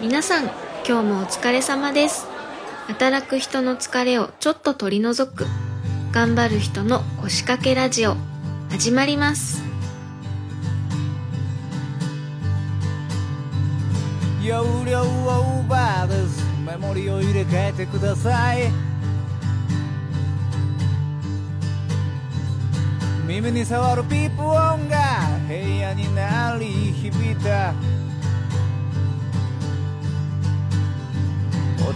皆さん今日もお疲れ様です。働く人の疲れをちょっと取り除く。頑張る人の腰掛けラジオ。始まります。容量オーバーですメモリを入れ替えてください。耳に触るピープ音が部屋に鳴り響いた。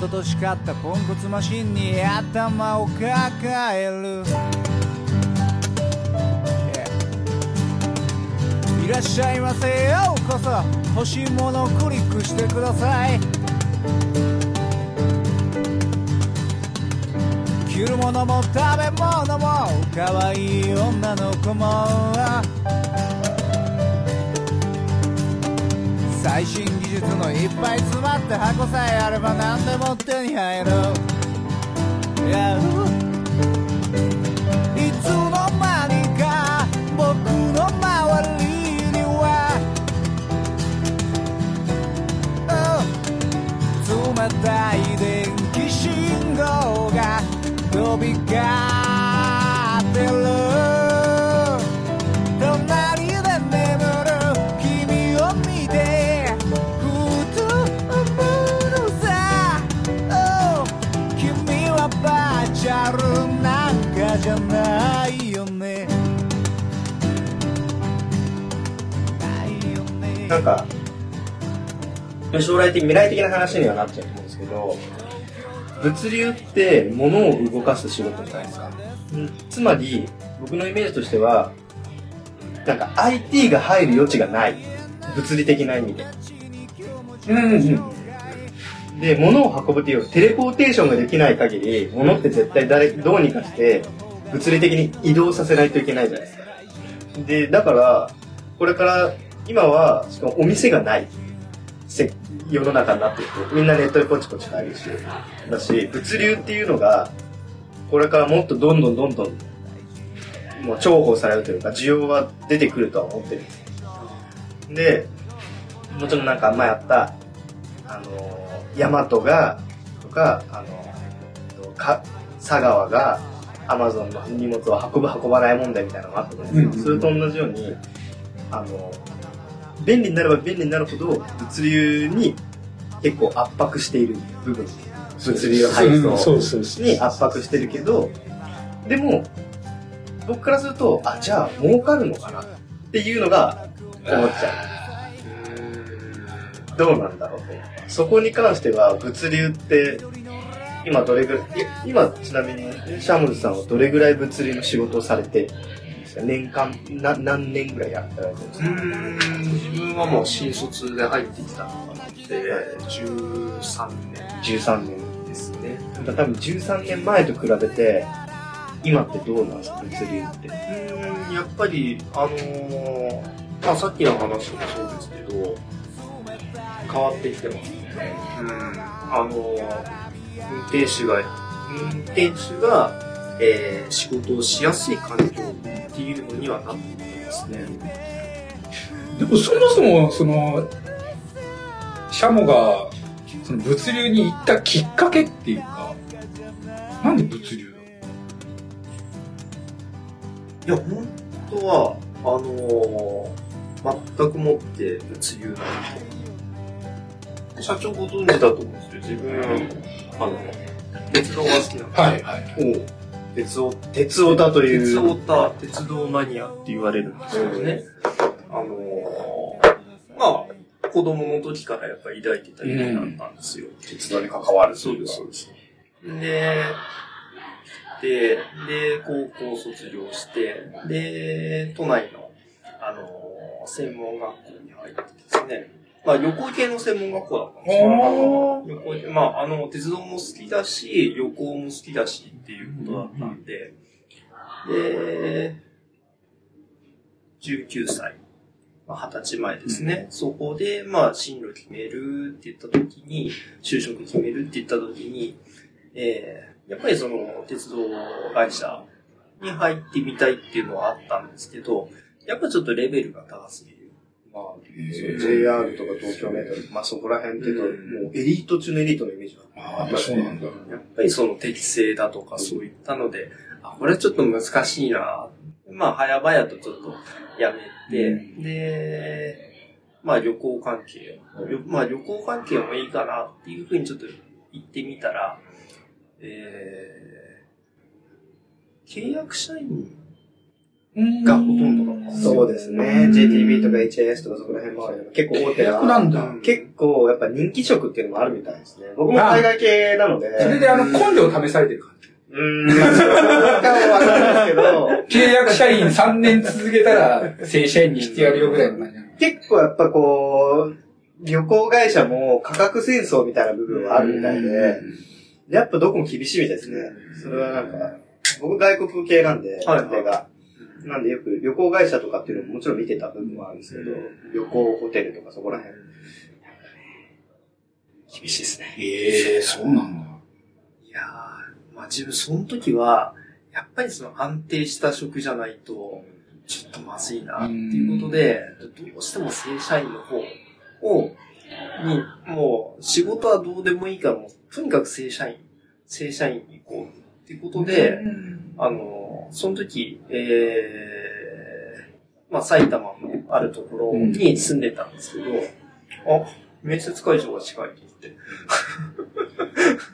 一昨年買ったポンコツマシンに頭を抱える。Yeah いらっしゃいませようこそ。欲しいものをクリックしてください。着るものも食べ物も可愛い女の子も。最新技術のいっぱい詰まって箱さえあれば何でも手に入る。Yeah 将来的、未来的な話にはなっちゃうと思うんですけど、物流って物を動かす仕事じゃないですか。うんつまり、僕のイメージとしては、なんか IT が入る余地がない。物理的な意味で。うんうん。で、物を運ぶっていうテレポーテーションができない限り、物って絶対誰、どうにかして、物理的に移動させないといけないじゃないですか。で、だから、これから、今は、しかもお店がない。せ世の中になっていく。みんなネットでポチポチ買えるし。だし、物流っていうのが、これからもっとどんどんどんどん、もう重宝されるというか、需要は出てくるとは思ってるんですよ。で、もちろんなんか前あった、あの、ヤマトが、とか、あの、か佐川が、アマゾンの荷物を運ぶ運ばない問題みたいなのがあったと思うんですよ。それと同じように、あの、便利になれば便利になるほど、物流に結構圧迫している部分。物流配送。に圧迫してるけど、でも、僕からすると、あ、じゃあ儲かるのかなっていうのが思っちゃう。どうなんだろうと。そこに関しては、物流って、今どれぐらい、今ちなみに、シャムズさんはどれぐらい物流の仕事をされてですか年間、な何年ぐらいやってられてるんですか？うーん自分はもう新卒で入ってきたのがで13年 ?13 年。ですね。多分13年前と比べて、今ってどうなんですか？物流って。うーんやっぱり、あのーまあさっきの話もそうですけど、変わってきてますね。うん。あのー運転手が、運転手が、えー仕事をしやすい環境っていうのにはなってますね。でもそもそも、その、シャモが、その物流に行ったきっかけっていうか、なんで物流いや、本当は、あのー全くもって物流なんで。社長ご存知だと思うんですよ。自分、あの、鉄道が好きなんで。はいはい。お鉄オ鉄オタという。鉄オタ、鉄道マニアって言われるんですけどね。あのーまあ、子供の時からやっぱり抱いてた夢だったんですよ。鉄道に関わるそうです、そうです。で、で、で、高校卒業して、で、都内の、あのー専門学校に入ってですね、まあ、旅行系の専門学校だったんですよ。旅行系まあ、あの、鉄道も好きだし、旅行も好きだしっていうことだったんで、で、19歳、まあ、20歳前ですね。そこで、まあ、進路決めるって言った時に、就職決めるって言った時に、えーやっぱりその、鉄道会社に入ってみたいっていうのはあったんですけど、やっぱちょっとレベルが高すぎる。まあ、JR とか東京メトロ、まあそこら辺っていうと、うんもうエリート中のエリートのイメージが。ああ、そうなんだ。やっぱりその適正だとかそういったので、あ、これはちょっと難しいな。まあ、早々とちょっとやめて、うんで、まあ旅行関係、旅まあ旅行関係もいいかなっていうふうにちょっと言ってみたら、えー、契約社員がほとんどだ。そうですね。JTB とか HIS とかそこら辺もある結構大手なんだ。結構やっぱ人気職っていうのもあるみたいですね。僕も海外系なので。それであの、根性試されてる感じ。うーん、わかんないですけど、契約社員3年続けたら正社員にしてやるよぐらいの感じ。結構やっぱこう、旅行会社も価格戦争みたいな部分はあるみたいで、やっぱどこも厳しいみたいですね。それはなんか、僕外国系なんで、はいが。なんでよく旅行会社とかっていうのももちろん見てた部分はあるんですけど、旅行ホテルとかそこら辺。厳しいですね。へえ、そうなんだ。いやー、まあ自分その時は、やっぱりその安定した職じゃないと、ちょっとまずいなっていうことで、どうしても正社員の方を、に、もう仕事はどうでもいいから、もうとにかく正社員、正社員に行こうっていうことで、あの、その時、えー、まあ埼玉のあるところに住んでたんですけど、あ、面接会場が近いと思って、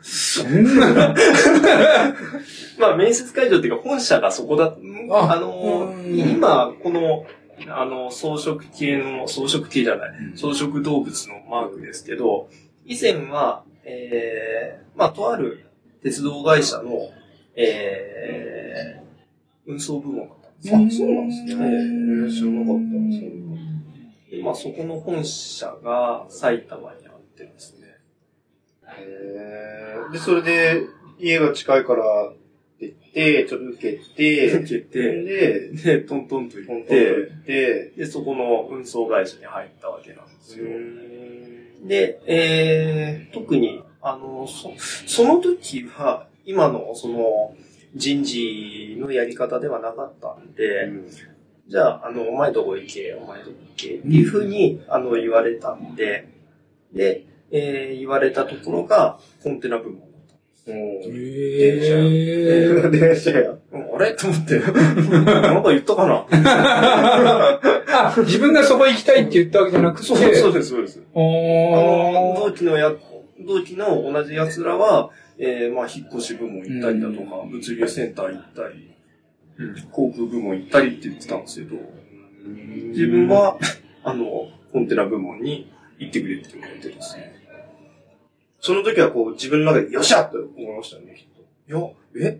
そんな。まあ、面接会場っていうか、本社がそこだ、ああのうん、今、この、あの、装飾系の、装飾系じゃない、うん。装飾動物のマークですけど、以前は、えー、まあ、とある鉄道会社の、えー、運送部門だったんですよ。あそうなんですねええ知らなかった。でまあ、そこの本社が埼玉にあってですね。へーで、それで、家が近いからって言って、ちょっと受けて、受けて、で、で、トントンと行って、行って、で、そこの運送会社に入ったわけなんですよ。うで、えー、特に、あの、そ、その時は、今の、その、人事のやり方ではなかったんで、じゃあ、あの、お前どこ行け、お前どこ行け、っていうふうに、あの、言われたんで、で、えー、言われたところが、コンテナ部門だった。ん。へえ。電車や。うんあれ？と思って、なんか言ったかな？あ、自分がそこ行きたいって言ったわけじゃなくて。そうそうです、そうです。あの、同期のや、同期の同じ奴らは、えー、まあ、引っ越し部門行ったりだとか、物流センター行ったり、航空部門行ったりって言ってたんですけど、自分は、あの、コンテナ部門に行ってくれって言われてですね。その時はこう、自分の中で、よっしゃって思いましたよね、きっと。いや、え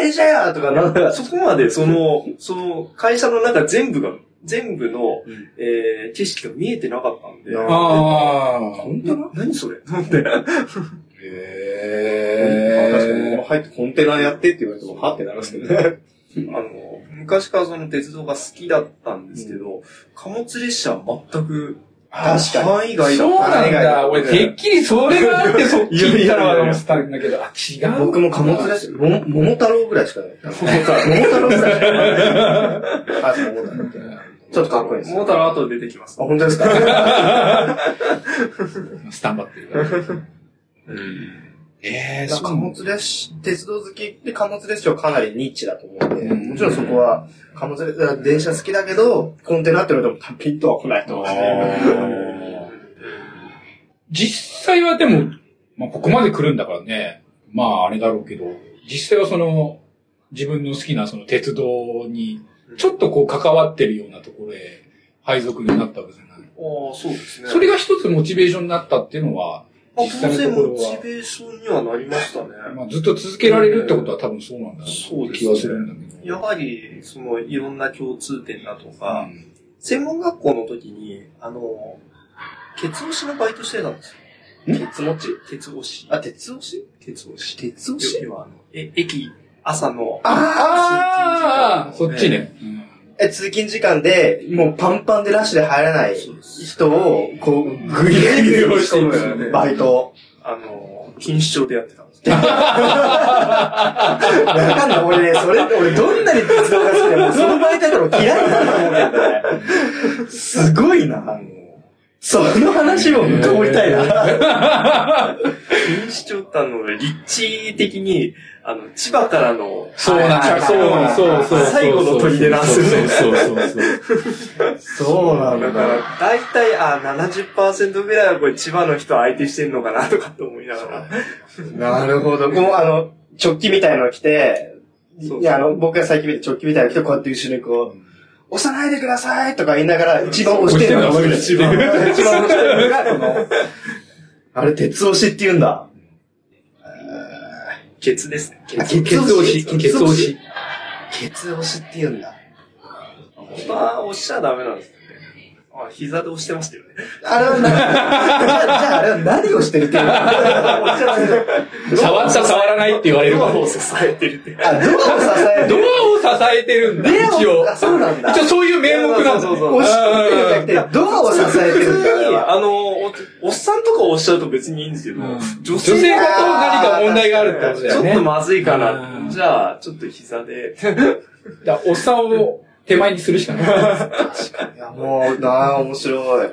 電車やとかなんか、そこまで、その、その、会社の中全部が、全部の、うんえー、景色が見えてなかったんで、あああ。本当な何それ？と思って。確かに入ってコンテナやってって言われても、はってなるんですけどね。あの、昔からその鉄道が好きだったんですけど、貨物列車は全く、確かに範囲外だそうった。なんだ。俺、てっきりそれがあってそっち行ったのかと思ってたんだけど、あ、違う。僕も貨物列車、もも桃太郎ぐらいしかない。桃太郎ぐらいしかない。あ、そう桃太郎って。ちょっとかっこいいです。桃太郎後で出てきますあ、。本当ですか？スタンバってるから。ええ貨物列車、鉄道好きで貨物列車はかなりニッチだと思うんで、うんもちろんそこは、貨物列車、電車好きだけど、コンテナってのでもピンとは来ないと思うんですね。実際はでも、まあ、ここまで来るんだからね。まあ、あれだろうけど、実際はその、自分の好きなその鉄道に、ちょっとこう関わってるようなところへ配属になったわけじゃない。ああ、そうですね。それが一つモチベーションになったっていうのは、まあ、実際当然のところは、モチベーションにはなりましたね。まあ、ずっと続けられるってことは多分そうなんだろそうですね気はするんだけど。やはり、その、いろんな共通点だとか、うん専門学校の時に、あの、ケツ押しのバイトしてたんですよ。鉄持ち？ケツ押し？あ、鉄押し？ケツ押し？鉄押し？要はあの、え、駅、朝の、ああ、そっちね。え、通勤時間で、もうパンパンでラッシュで入らない人を、こう、グイグイ押し込むバイト。あの、錦糸町でやってたんです。わかんない。俺ね、それ、俺どんなに鉄道が好きでも、その媒体とか嫌いだと思うけどね。すごいな。その話も深掘りたいな。錦糸町ってあの、立地的に、あの、千葉からの、そうなんだ。そうそうそう。最後の砦なんですよねそうそうそう。そうなんだから、大体、あ、70%ぐらいはこれ千葉の人相手してんのかなとかって思いながら。なるほど。もうあの、直帰みたいの着て、そういや、あの、僕が最近見て直帰みたいなの着て、こうやって後ろにこう、押さないでくださいとか言いながら、一番押してるのが一番押してるのが、この、あれ、鉄押しって言うんだ。ケツですね。あケツ押し、ケツ押し。ケツ押しって言うんだ。本当は押しちゃダメなんです。あ、膝で押してますけどね。あれはな、じゃあ、じゃああれは何をしてるっていうの？触った触らないって言われるドアを支えてるって。あ、ドアを支える。ドアを支えてるんだ、一応。あ、そうなんだ。一応そういう名目なんだ。そうそうそう押し込んでるんじゃなくて、ドアを支えてるん普通に、だ。あの、おおっさんとか押しちゃうと別にいいんですけど、女女性がと何か問題があるってことだよね。ちょっとまずいかなうん。じゃあ、ちょっと膝で。だからおっさんを手前にするしかない。いや、もう、なあ、面白い。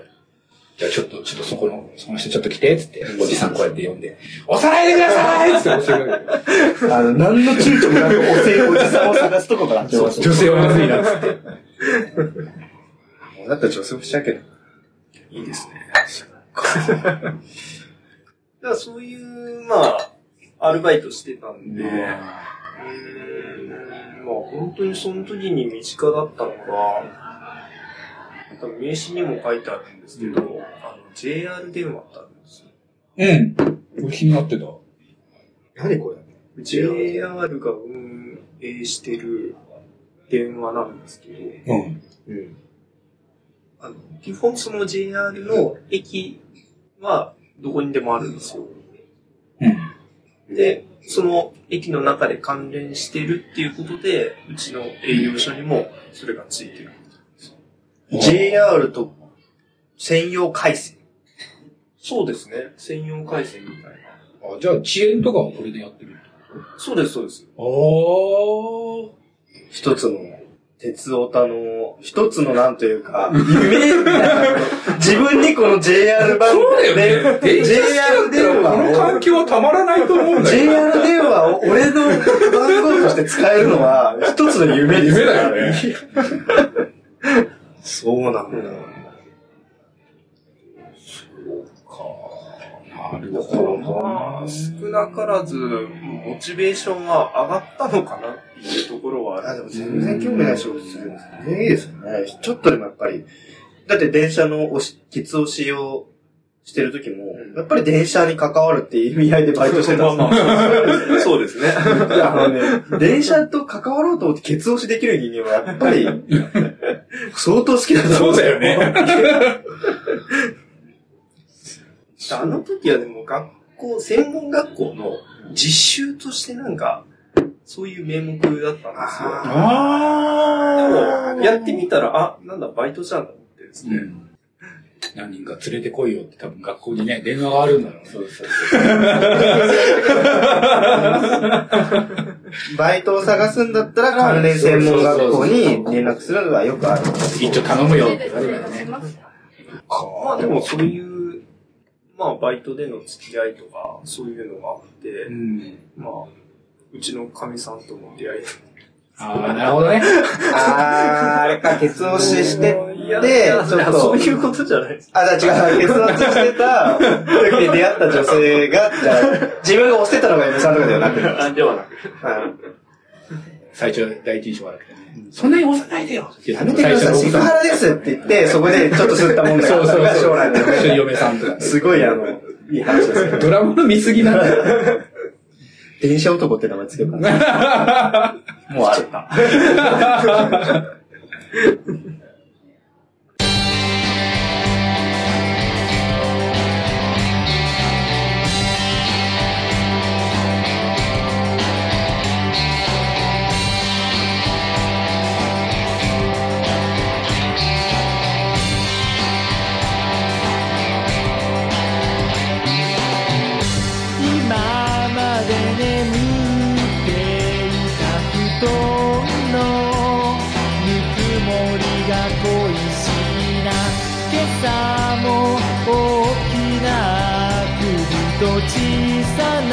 じゃあちょっと、ちょっとそこの、その人ちょっと来て、つって、おじさんこうやって呼んで、押さないでくださいつって押してくれる。あの、何の躊躇もなく、おせおじさんを探すとこから。女性はまずいな、つって。もうだったら女性もしちゃうけど。いいですね。だからそういう、まあ、アルバイトしてたんで、まあ本当にその時に身近だったのが、多分名刺にも書いてあるんですけど、あの、JR 電話ってあるんですよ。うん。気になってた。何これ？JR が運営してる電話なんですけど、うん。うん。あの基本その JR の駅はどこにでもあるんですよ。うん。で、その駅の中で関連してるっていうことで、うちの営業所にもそれがついてる。JR と専用回線。そうですね。専用回線みたいな。あ、じゃあ遅延とかはこれでやってるそうです、そうです。おー。一つの、鉄オタの、一つのなんというか、夢みたいな。自分にこの JR 番そうだよね。JR 電話この環境はたまらないと思うんだよ。JR 電話を俺の番号として使えるのは、一つの夢です夢だよね。そうなんだ。なるだからまあ、少なからず、モチベーションが上がったのかなっていうところはああ、る。でも全然興味ない仕事するんですね。いいですよね。ちょっとでもやっぱり、だって電車の押し、ケツ押しをしてる時も、やっぱり電車に関わるっていう意味合いでバイトしてたんですよ。まあそうですね。あのね、電車と関わろうと思ってケツ押しできる人間はやっぱり、相当好きだと思そうだよね。あの時はでも学校、専門学校の実習としてなんか、そういう名目だったんですよ。あでも、やってみたら、あ、なんだ、バイトじゃんと思ってですね。うん。何人か連れてこいよって多分学校にね、電話があるんだろうね。そうそうバイトを探すんだったら関連専門学校に連絡するのがよくある。一丁頼むよって言われるよね。まあでもそういう、まあバイトでの付き合いとか、そういうのがあって、うん。まあ、うちのかみさんとの出会い。ああ、なるほどね。あー、あれか、ケツ押ししていやて、ちょっと。そういうことじゃないです。あ、じゃあ違う、ケツ押ししてた時に出会った女性が、じゃあ、自分が押してたのが嫁さんとかではなくて。あ、ではなく。はい最初第一印象悪くてね。そんなに押さないでよ。やめてください、セクハラですって言って、そこでちょっと吸ったもんだそうそうがそう。将来の一緒に嫁嫁さんとかね。すごいあの、いい話ですね。ドラマの見過ぎなんだよ。電車男って名前つけたんですもうある。小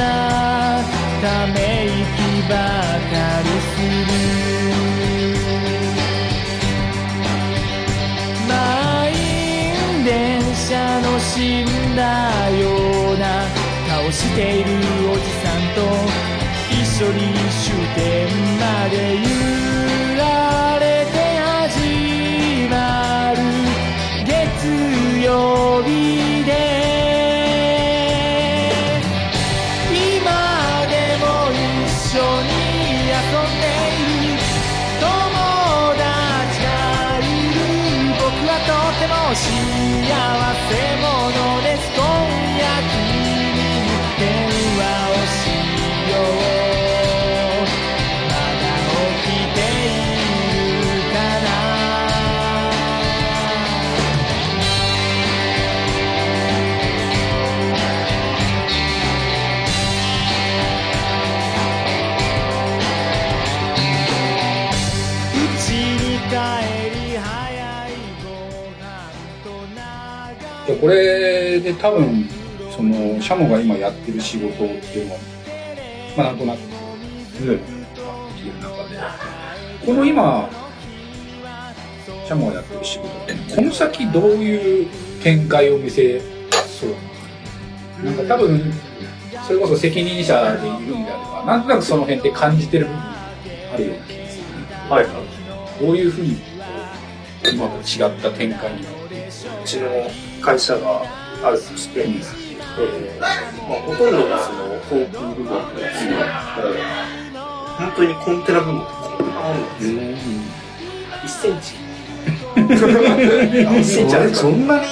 なため息ばかりする。満員電車の死んだような顔しているおじさんと一緒に終点まで行く。長じゃあこれで多分、その、シャモが今やってる仕事っていうのを、まあなんとなく、うん、っていう中で、この今、シャモがやってる仕事って、この先どういう展開を見せそうなんか多分、それこそ責任者でいるんであれば、なんとなくその辺って感じてる部分あるような気がする。はい。どういうふうに、今と違った展開になっていくうちの会社があるとして、えーまあ、ほとんどがその航空部門なんですけど、本当にコンテナ部門ってこんなもんなんですよ。1センチ。1センチあるそんなに、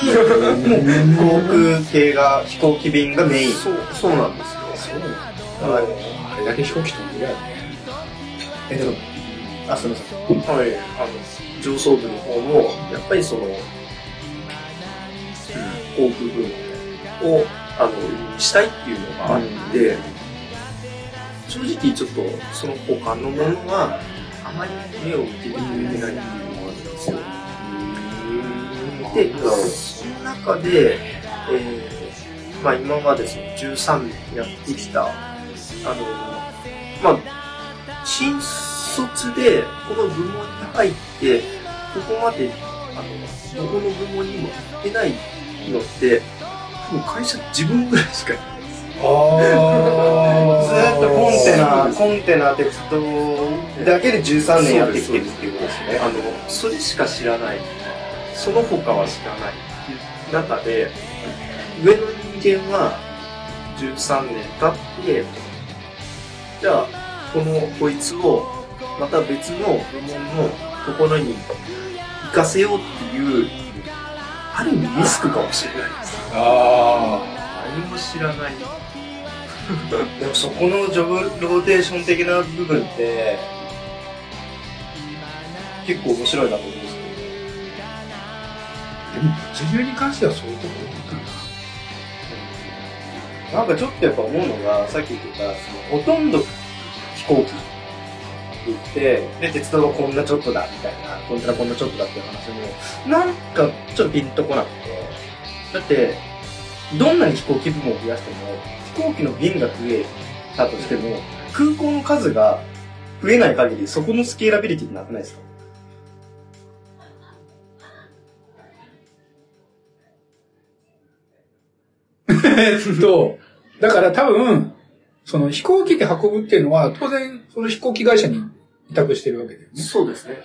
もう、航空系が、飛行機便がメイン。そう、そうなんですよ。そうはい。あれだけ飛行機飛んでるやね。え、でも、あ、すみません。はい、あの上層部の方もやっぱりその、航空部門をあのしたいっていうのがあって、正直ちょっとその他のものはあまり目を向けてくれてないっていうのがあるんですよ。で、その中で、えーまあ今までその13年やってきた、あの、まあ、新卒でこの部門に入って、ここまで、あの、どこの部門にも行ってないのって、多分会社自分ぐらいしかいないです。ずーっとコンテナ、コンテナ鉄道だけで13年やってきてるっていうことですね。あの、それしか知らない。その他は知らないっていう中で、上の人間は13年経って、じゃあ、この、こいつを、また別の部門のところに行かせようっていう、ある意味リスクかもしれないです。あ何も知らない。でもそこのジョブローテーション的な部分って、結構面白いなと思うんですけあ。でも、物流に関してはそういうところかな。ど、なんかちょっとやっぱ思うのが、さっき言ってた、そのほとんど飛行機言って、で、鉄道はこんなちょっとだ、みたいな、コンテナこんなちょっとだっていう話も、なんかちょっとピンとこなくて、だって、どんなに飛行機部門を増やしても、飛行機の便が増えたとしても、空港の数が増えない限り、そこのスケーラビリティってなくないですか？えっと、だから多分、その飛行機で運ぶっていうのは、当然、その飛行機会社に委託してるわけだよね。そうですね。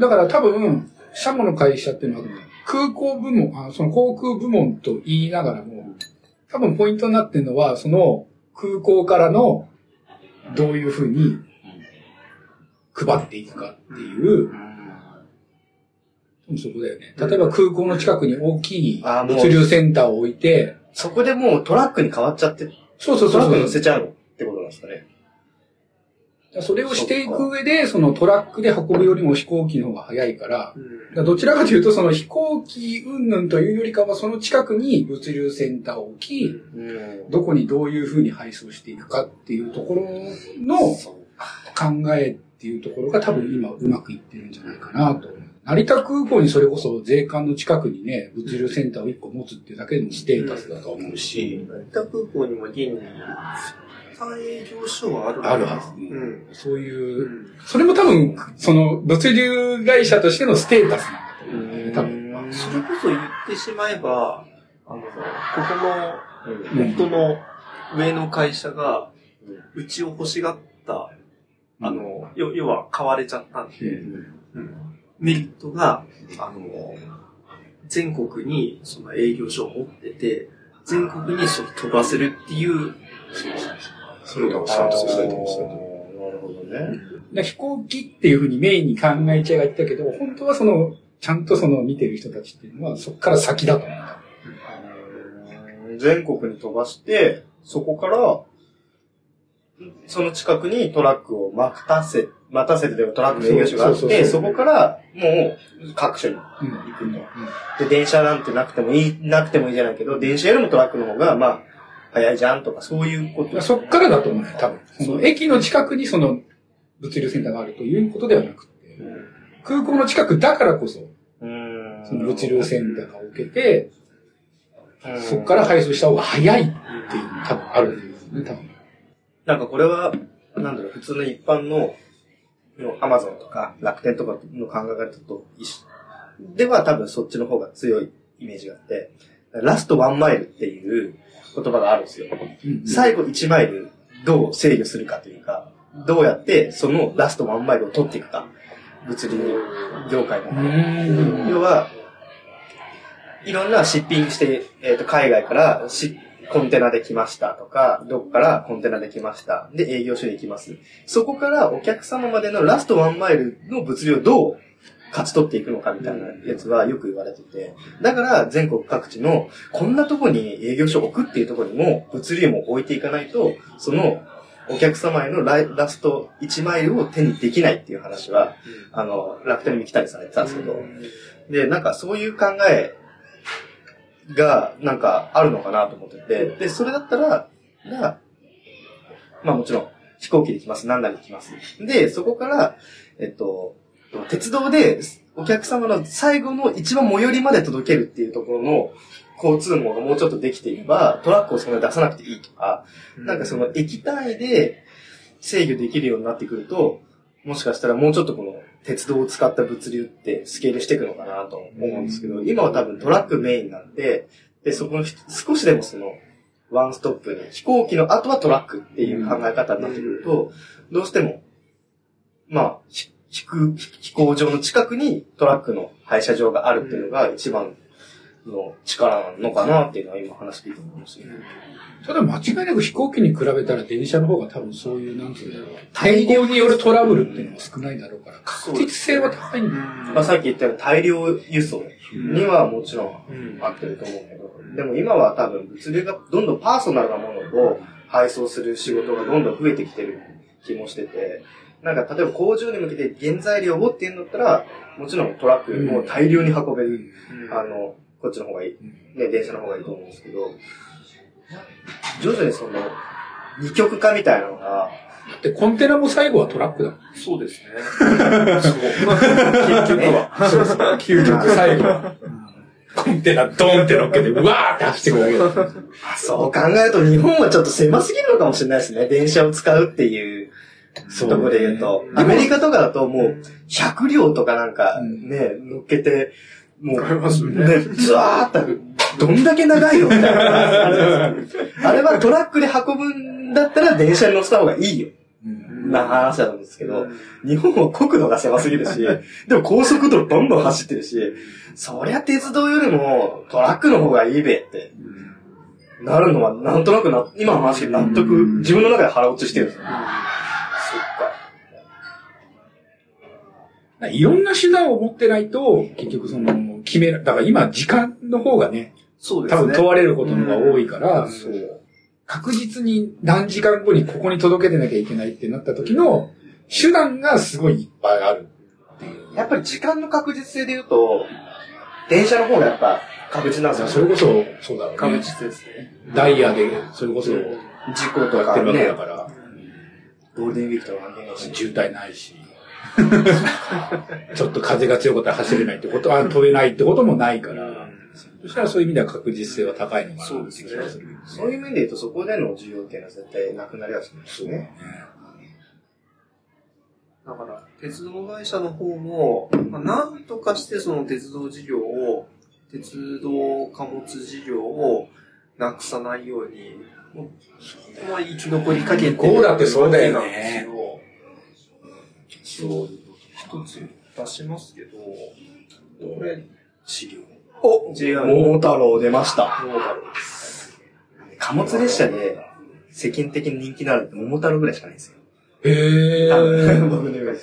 だから多分、シャモの会社っていうのは、空港部門、あその航空部門と言いながらも、多分ポイントになってるのは、その空港からの、どういうふうに配っていくかっていう、そこだよね。例えば空港の近くに大きい物流センターを置いて、そこでもうトラックに変わっちゃって、そうそうトラックそうそう。乗せちゃうのってことなんですかね。それをしていく上で、そのトラックで運ぶよりも飛行機の方が早いから、だからどちらかというと、その飛行機云々というよりかは、その近くに物流センターを置き、うん。どこにどういうふうに配送していくかっていうところの考えってっていうところが多分今うまくいってるんじゃないかなと。成田空港にそれこそ税関の近くにね、物流センターを1個持つっていうだけでもステータスだと思うし、成田空港にも現に、3営業所はあるあるはず。うん。そういう、それも多分、その物流会社としてのステータスなんだと思う多分。それこそ言ってしまえば、あの、ここの、うん夫の上の会社が、うちを欲しがった、あの、要要は買われちゃったんで、うんメリットが、あの、全国にその営業所を持ってて、全国にその飛ばせるっていう、それがあちゃんとーそういうとこなるほどね。で飛行機っていうふうにメインに考えちゃいが言ったけど、本当はその、ちゃんとその見てる人たちっていうのは、そこから先だと思うんだ。全国に飛ばして、そこから、その近くにトラックを待たせ、待たせてでもトラックの営業所があって、そうそうそうそこからもう各所にうん。行くと。で、電車なんてなくてもいい、なくてもいいじゃないけど、電車よりもトラックの方が、まあ、早いじゃんとか、そういうこと。そっからだと思うね、多分。その駅の近くにその物流センターがあるということではなくて、空港の近くだからこそ、うーん。その物流センターが置けて、うんそこから配送した方が早いっていうのも多分あるんですね、多分。なんかこれは、なんだろう、普通の一般の、のアマゾンとか楽天とかの考え方と一緒。では多分そっちの方が強いイメージがあって、ラストワンマイルっていう言葉があるんですよ。最後1マイルどう制御するかというか、どうやってそのラストワンマイルを取っていくか。物流業界のう。ん。要は、いろんなシッピングして、えっ、と、海外からしコンテナで来ましたとか、どこからコンテナで来ました。で、営業所に行きます。そこからお客様までのラストワンマイルの物流をどう勝ち取っていくのかみたいなやつはよく言われてて。だから全国各地のこんなとこに営業所を置くっていうところにも物流も置いていかないと、そのお客様へのラスト1マイルを手にできないっていう話は、あの、楽天にも来たりされてたんですけど、で、なんかそういう考えが、なんかあるのかなと思ってて、で、それだったら、が、まあもちろん飛行機で来ます、何なり来ます。で、そこから、えっと、鉄道でお客様の最後の一番最寄りまで届けるっていうところの交通網がもうちょっとできていれば、トラックをそんなに出さなくていいとか、なんかその液体で制御できるようになってくると、もしかしたらもうちょっとこの鉄道を使った物流ってスケールしていくのかなと思うんですけど、今は多分トラックメインなんで、で、そこの少しでもそのワンストップに飛行機の後はトラックっていう考え方になってくると、どうしても、まあ、ひ飛行場の近くにトラックの廃車場があるっていうのが一番の力なのかなっていうのは今話聞いて思いましたけど。ただ間違いなく飛行機に比べたら電車の方が多分そういう、なんつうんだろう。天候によるトラブルっていうのは少ないだろうから、確実性は高いんだよ。まあさっき言ったように大量輸送にはもちろん合ってると思うけど、でも今は多分物流がどんどんパーソナルなものを配送する仕事がどんどん増えてきてる気もしてて、なんか例えば工場に向けて原材料をっていうんだったら、もちろんトラックも大量に運べる、あの、こっちの方がいい、ね、電車の方がいいと思うんですけど、徐々にその、二極化みたいなのが、で、コンテナも最後はトラックだもん。そうですね。そう。結局は。究極最後は。コンテナドーンって乗っけて、うわーって走ってくるだけだ。そう考えると日本はちょっと狭すぎるのかもしれないですね。電車を使うっていうところで言うと。アメリカとかだともう100両とかなんかうん。ね、乗っけて、もう、ね。ね、ずわーって、どんだけ長いのみたいな。あれはトラックで運ぶんだったら電車に乗せた方がいいよ。な話なんですけど、日本は国土が狭すぎるし、でも高速道路どんどん走ってるし、そりゃ鉄道よりもトラックの方がいいべって、なるのはなんとなくな、今の話で納得、自分の中で腹落ちしてるんですよ。いろんな手段を持ってないと、結局その、決め、だから今時間の方がね、多分そうですね。問われることの方が多いから、そう。確実に何時間後にここに届けてなきゃいけないってなった時の手段がすごいいっぱいあるっていう。やっぱり時間の確実性で言うと、電車の方がやっぱ確実なんですよ。それこそ、そうだろう確ね。実ですね。ダイヤで、それこそ、事故とかやってるわけねだ、から、ゴールデンウィークとか関係ないし。渋滞ないし。ちょっと風が強かったら走れないってことは、飛べないってこともないから、そしたらそういう意味では確実性は高いのかなって気がするね。そういう面で言うと、そこでの需要っていうのは絶対なくなりはしないですね。だから、鉄道会社の方も、まあ、なんとかしてその鉄道事業を、鉄道貨物事業をなくさないように、もうそこは生き残りかけてるこうだってそうだよねわけなんです。よ。そう、一つ出します。けど、これ、資料。お JR 桃太郎出ました。どうだろうです。貨物列車で世間的に人気のあるって桃太郎ぐらいしかないんです。よ。へ多分ー。僕のイメージ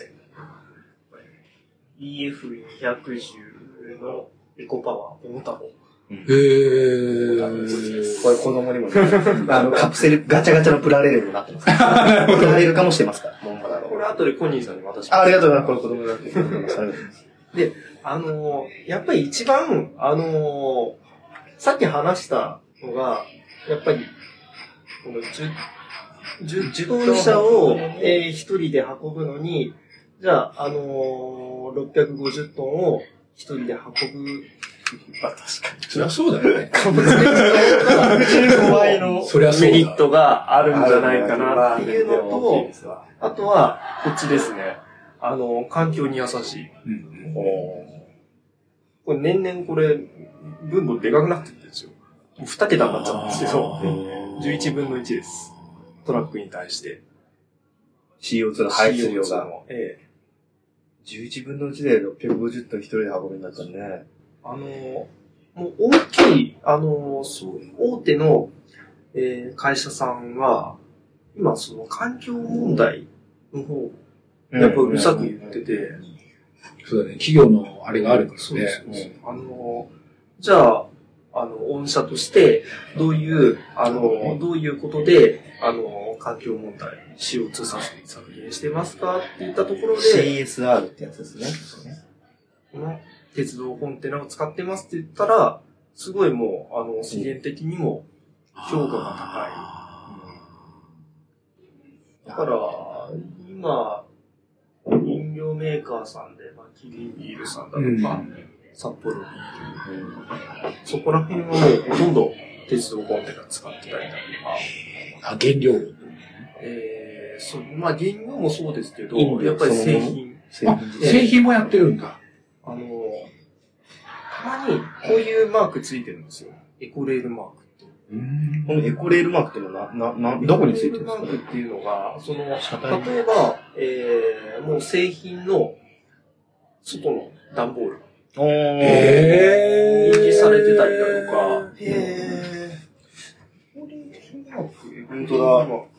EF210 のエコパワー、桃太郎。へー。これ子供にもね、あの、カプセル、ガチャガチャのプラレールになってます。プラレール化もしてます。から、後でコニーさんに渡します。あありがとうございます。これ子供だって。で、あのーやっぱり一番、あのーさっき話したのが、やっぱり、このじゅじゅ自動車を、えー一人で運ぶのに、じゃあ、あのー、650トンを一人で運ぶ、まあ確かそりゃそうだよね。に、貨物列車の15倍のメリットがあるんじゃないかなっていうのと、あとは、こっちですね。あの、環境に優しい。うんこれ年々これ、分母でかくなってるんですよ。二桁になっちゃったんですけど、11分の1です。トラックに対して。CO2 の排出量 CO2 が。の。ええ。11分の1で650トン一人で運ぶんだったらね。あの、もう大きい、あの、そう、大手の、えー会社さんは、今その環境問題の方、やっぱうるさく言ってて、そうだね。企業のあれがあるからそうですね。ね。あの、じゃあ、あの、御社として、どういう、あの、どういうことで、あの、環境問題、CO2 削削減してますかって言ったところで、CSR ってやつですね。この鉄道コンテナを使ってますって言ったら、すごいもう、あの、資源的にも評価が高い。だから、今、飲料メーカーさんで、まあ、キリンビールさんだとうん。か、札幌ビール、そこら辺はもうほとんど鉄道コンテナ使ってたりだとか、あ、原料。えー、そう、まあ原料もそうですけど、やっぱり製品、あ、製品もやってるんだ。あの、たまにこういうマークついてるんですよ。エコレールマークって。うん。このエコレールマークっていうのはな、な、な、どこについてるんですかエコレールマークっていうのが、その、例えば、えー、もう製品の外の段ボール。おー。へー印字されてたりだとか、へエコレールマーク。本当だ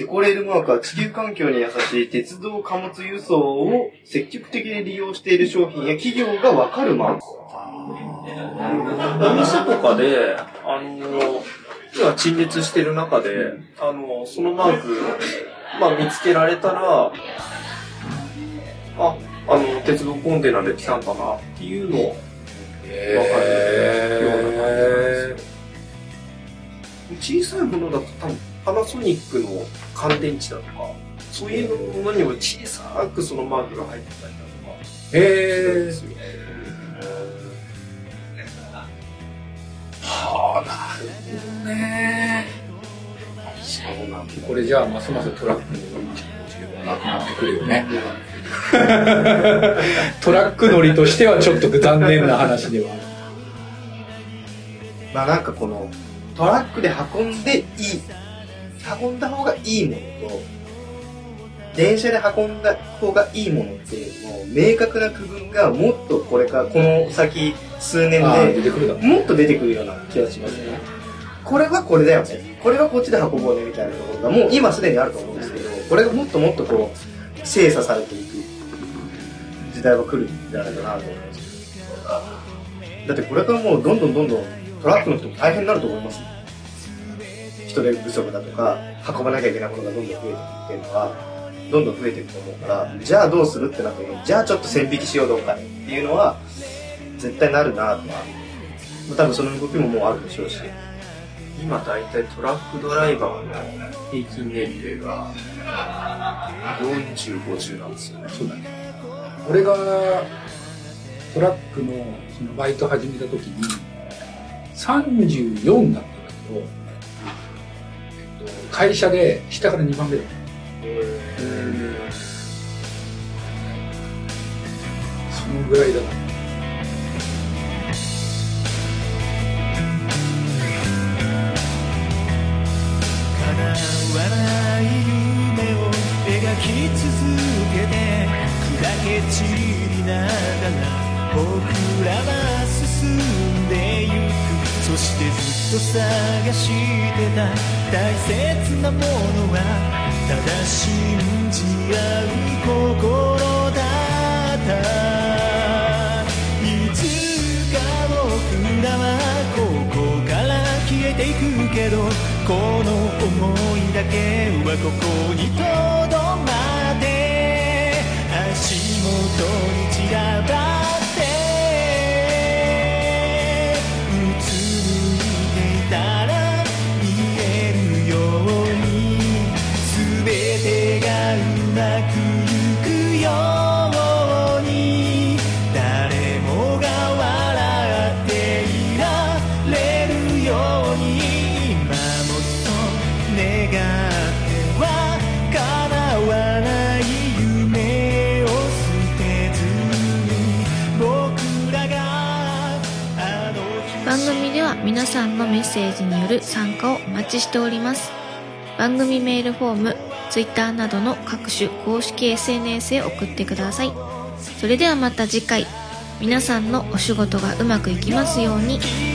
エコレールマークは地球環境に優しい鉄道貨物輸送を積極的に利用している商品や企業がわかるマーク。お店とかで、あの、今陳列してる中で、あの、そのマーク、まあ見つけられたら、あ、あの、鉄道コンテナで来たんだなっていうのをへ小さいものだと多分パナソニックの乾電池だとか、そういうものにも小さくそのマークが入ってたりだとかへー。ですよ。はあ、なるほどね。そうなんだ。これじゃあ、ますますトラックのなくなってくるよね。トラック乗りとしてはちょっと残念な話では。まあなんかこの、トラックで運んでいい、運んだ方がいいものと、電車で運んだ方がいいものっていう明確な区分がもっとこれから、この先数年で。もっと出てくるような気がしますね。これはこれだよね。これはこっちで運ぼうねみたいなところがもう今すでにあると思うんですけど、これがもっともっとこう、精査されていく時代は来るんじゃないかなと思います。だってこれからもうどんどんどんどんトラックの人も大変になると思いますよ人手不足だとか、運ばなきゃいけないものがどんどん増えていくっていうのは、どんどん増えていくと思うから、じゃあどうするってなった時に、じゃあちょっと線引きしようどうかねっていうのは、絶対なるなとは。多分その動きももうあるでしょうし。今大体トラックドライバーの平均年齢が40、50なんですよね。そうだね。俺がトラックのそのバイト始めた時に34だったんだけど、えっと、会社で下から2番目だった。そのぐらいだ。なき続けて砕け散りながら僕らは進んでゆくそしてずっと探してた大切なものはただ信じ合う心だった。いつか僕らはここから消えていくけどこの想いだけはここにとどまって足元に散らばって皆さんのメッセージによる参加をお待ちしております。番組メールフォーム Twitter などの各種公式 SNS へ送ってください。それではまた次回。皆さんのお仕事がうまくいきますように。